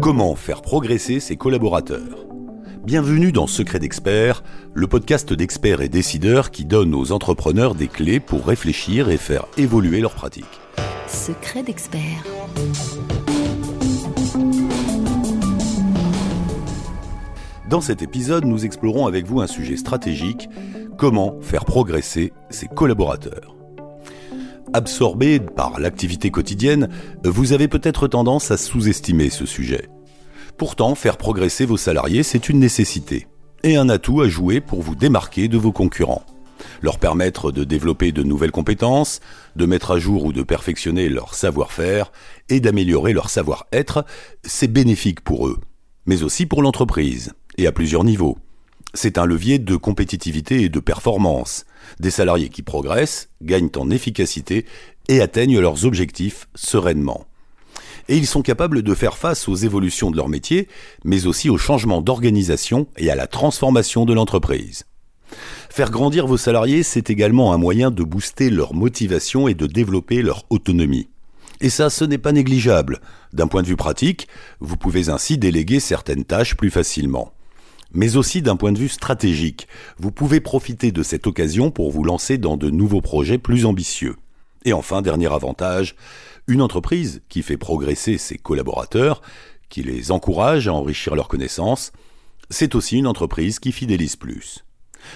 Comment faire progresser ses collaborateurs Bienvenue dans Secret d'experts, le podcast d'experts et décideurs qui donne aux entrepreneurs des clés pour réfléchir et faire évoluer leurs pratiques. Secret d'experts. Dans cet épisode, nous explorons avec vous un sujet stratégique, comment faire progresser ses collaborateurs. Absorbé par l'activité quotidienne, vous avez peut-être tendance à sous-estimer ce sujet. Pourtant, faire progresser vos salariés, c'est une nécessité et un atout à jouer pour vous démarquer de vos concurrents. Leur permettre de développer de nouvelles compétences, de mettre à jour ou de perfectionner leur savoir-faire et d'améliorer leur savoir-être, c'est bénéfique pour eux, mais aussi pour l'entreprise et à plusieurs niveaux. C'est un levier de compétitivité et de performance. Des salariés qui progressent, gagnent en efficacité et atteignent leurs objectifs sereinement. Et ils sont capables de faire face aux évolutions de leur métier, mais aussi aux changements d'organisation et à la transformation de l'entreprise. Faire grandir vos salariés, c'est également un moyen de booster leur motivation et de développer leur autonomie. Et ça, ce n'est pas négligeable. D'un point de vue pratique, vous pouvez ainsi déléguer certaines tâches plus facilement mais aussi d'un point de vue stratégique. Vous pouvez profiter de cette occasion pour vous lancer dans de nouveaux projets plus ambitieux. Et enfin, dernier avantage, une entreprise qui fait progresser ses collaborateurs, qui les encourage à enrichir leurs connaissances, c'est aussi une entreprise qui fidélise plus.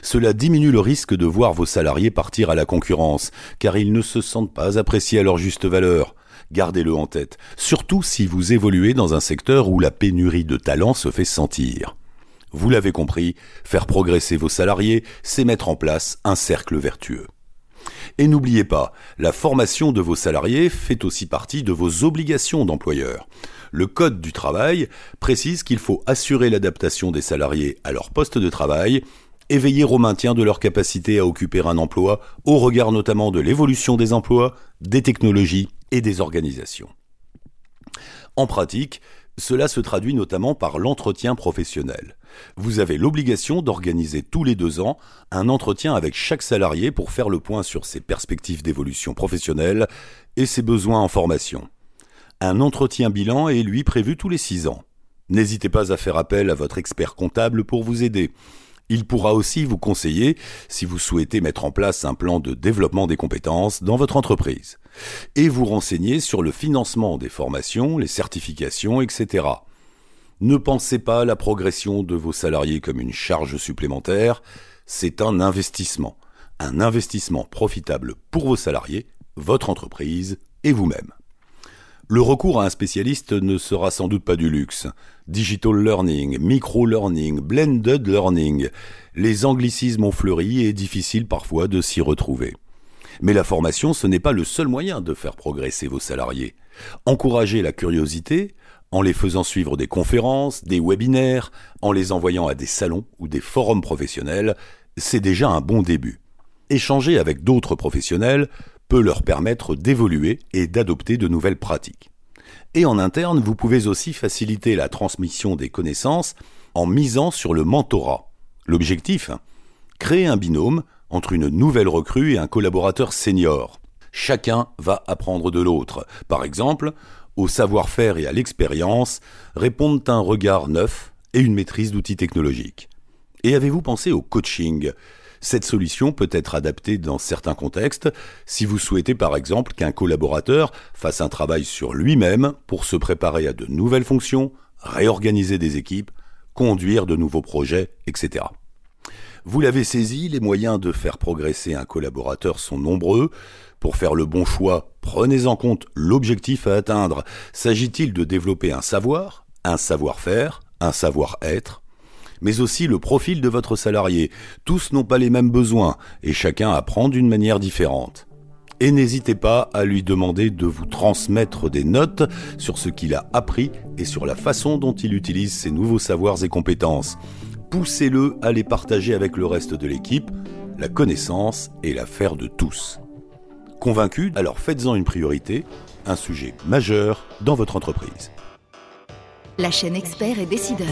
Cela diminue le risque de voir vos salariés partir à la concurrence, car ils ne se sentent pas appréciés à leur juste valeur. Gardez-le en tête, surtout si vous évoluez dans un secteur où la pénurie de talents se fait sentir. Vous l'avez compris, faire progresser vos salariés, c'est mettre en place un cercle vertueux. Et n'oubliez pas, la formation de vos salariés fait aussi partie de vos obligations d'employeur. Le Code du travail précise qu'il faut assurer l'adaptation des salariés à leur poste de travail et veiller au maintien de leur capacité à occuper un emploi, au regard notamment de l'évolution des emplois, des technologies et des organisations. En pratique, cela se traduit notamment par l'entretien professionnel. Vous avez l'obligation d'organiser tous les deux ans un entretien avec chaque salarié pour faire le point sur ses perspectives d'évolution professionnelle et ses besoins en formation. Un entretien bilan est lui prévu tous les six ans. N'hésitez pas à faire appel à votre expert comptable pour vous aider. Il pourra aussi vous conseiller si vous souhaitez mettre en place un plan de développement des compétences dans votre entreprise et vous renseigner sur le financement des formations, les certifications, etc. Ne pensez pas à la progression de vos salariés comme une charge supplémentaire, c'est un investissement, un investissement profitable pour vos salariés, votre entreprise et vous-même. Le recours à un spécialiste ne sera sans doute pas du luxe. Digital learning, micro-learning, blended learning, les anglicismes ont fleuri et est difficile parfois de s'y retrouver. Mais la formation, ce n'est pas le seul moyen de faire progresser vos salariés. Encouragez la curiosité en les faisant suivre des conférences, des webinaires, en les envoyant à des salons ou des forums professionnels, c'est déjà un bon début. Échanger avec d'autres professionnels peut leur permettre d'évoluer et d'adopter de nouvelles pratiques. Et en interne, vous pouvez aussi faciliter la transmission des connaissances en misant sur le mentorat. L'objectif Créer un binôme entre une nouvelle recrue et un collaborateur senior. Chacun va apprendre de l'autre. Par exemple, au savoir-faire et à l'expérience répondent un regard neuf et une maîtrise d'outils technologiques. Et avez-vous pensé au coaching? Cette solution peut être adaptée dans certains contextes si vous souhaitez par exemple qu'un collaborateur fasse un travail sur lui-même pour se préparer à de nouvelles fonctions, réorganiser des équipes, conduire de nouveaux projets, etc. Vous l'avez saisi, les moyens de faire progresser un collaborateur sont nombreux. Pour faire le bon choix, prenez en compte l'objectif à atteindre. S'agit-il de développer un savoir, un savoir-faire, un savoir-être? Mais aussi le profil de votre salarié. Tous n'ont pas les mêmes besoins et chacun apprend d'une manière différente. Et n'hésitez pas à lui demander de vous transmettre des notes sur ce qu'il a appris et sur la façon dont il utilise ses nouveaux savoirs et compétences. Poussez-le à les partager avec le reste de l'équipe. La connaissance est l'affaire de tous. Convaincu Alors faites-en une priorité, un sujet majeur dans votre entreprise. La chaîne expert et décideur.